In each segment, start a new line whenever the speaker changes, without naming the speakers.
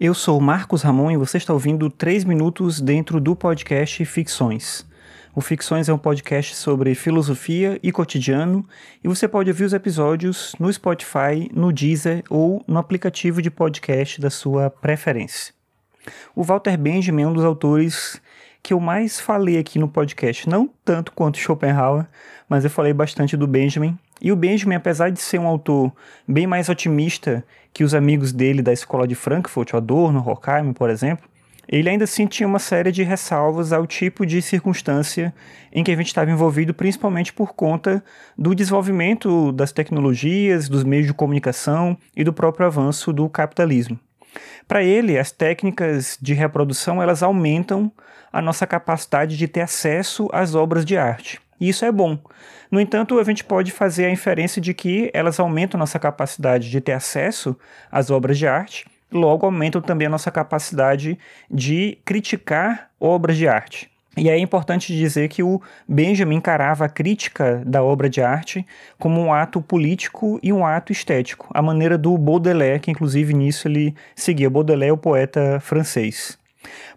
Eu sou Marcos Ramon e você está ouvindo 3 minutos dentro do podcast Ficções. O Ficções é um podcast sobre filosofia e cotidiano e você pode ouvir os episódios no Spotify, no Deezer ou no aplicativo de podcast da sua preferência. O Walter Benjamin é um dos autores que eu mais falei aqui no podcast, não tanto quanto Schopenhauer, mas eu falei bastante do Benjamin e o Benjamin, apesar de ser um autor bem mais otimista que os amigos dele da escola de Frankfurt, Adorno, Horkheimer, por exemplo, ele ainda assim tinha uma série de ressalvas ao tipo de circunstância em que a gente estava envolvido, principalmente por conta do desenvolvimento das tecnologias, dos meios de comunicação e do próprio avanço do capitalismo. Para ele, as técnicas de reprodução elas aumentam a nossa capacidade de ter acesso às obras de arte. E isso é bom. No entanto, a gente pode fazer a inferência de que elas aumentam nossa capacidade de ter acesso às obras de arte, logo aumentam também a nossa capacidade de criticar obras de arte. E é importante dizer que o Benjamin encarava a crítica da obra de arte como um ato político e um ato estético, a maneira do Baudelaire, que inclusive nisso ele seguia. Baudelaire, o poeta francês.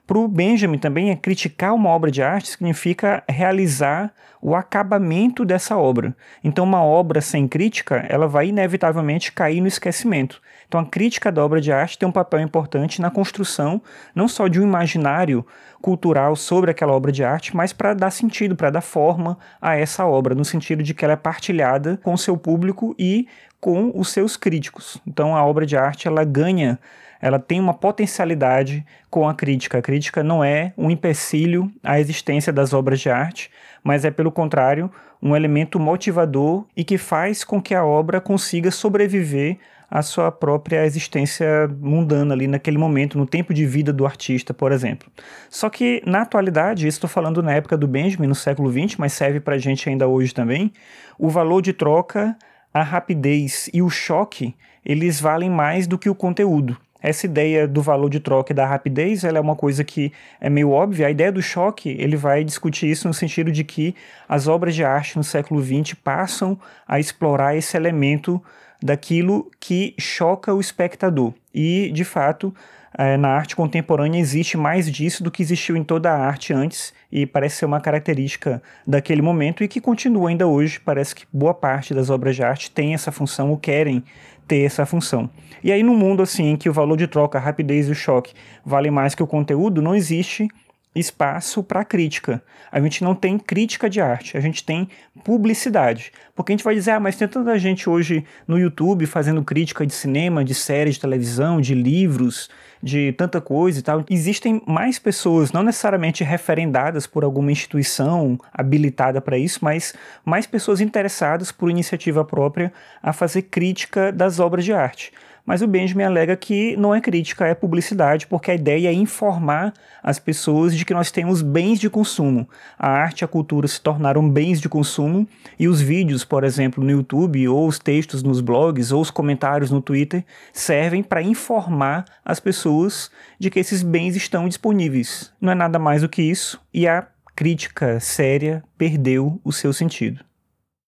Para o Benjamin também, é criticar uma obra de arte significa realizar o acabamento dessa obra. Então, uma obra sem crítica, ela vai inevitavelmente cair no esquecimento. Então, a crítica da obra de arte tem um papel importante na construção não só de um imaginário cultural sobre aquela obra de arte, mas para dar sentido, para dar forma a essa obra, no sentido de que ela é partilhada com o seu público e com os seus críticos. Então, a obra de arte ela ganha ela tem uma potencialidade com a crítica. A crítica não é um empecilho à existência das obras de arte, mas é, pelo contrário, um elemento motivador e que faz com que a obra consiga sobreviver à sua própria existência mundana ali naquele momento, no tempo de vida do artista, por exemplo. Só que, na atualidade, estou falando na época do Benjamin, no século XX, mas serve para a gente ainda hoje também, o valor de troca, a rapidez e o choque, eles valem mais do que o conteúdo. Essa ideia do valor de troca e da rapidez, ela é uma coisa que é meio óbvia. A ideia do choque, ele vai discutir isso no sentido de que as obras de arte no século XX passam a explorar esse elemento daquilo que choca o espectador. E, de fato, é, na arte contemporânea existe mais disso do que existiu em toda a arte antes, e parece ser uma característica daquele momento e que continua ainda hoje. Parece que boa parte das obras de arte tem essa função ou querem ter essa função. E aí, num mundo assim, em que o valor de troca, a rapidez e o choque valem mais que o conteúdo, não existe espaço para crítica. A gente não tem crítica de arte, a gente tem publicidade. Porque a gente vai dizer, ah, mas tem tanta gente hoje no YouTube fazendo crítica de cinema, de séries de televisão, de livros, de tanta coisa e tal. Existem mais pessoas, não necessariamente referendadas por alguma instituição habilitada para isso, mas mais pessoas interessadas por iniciativa própria a fazer crítica das obras de arte. Mas o Benjamin alega que não é crítica, é publicidade, porque a ideia é informar as pessoas de que nós temos bens de consumo. A arte e a cultura se tornaram bens de consumo e os vídeos, por exemplo, no YouTube, ou os textos nos blogs, ou os comentários no Twitter, servem para informar as pessoas de que esses bens estão disponíveis. Não é nada mais do que isso, e a crítica séria perdeu o seu sentido.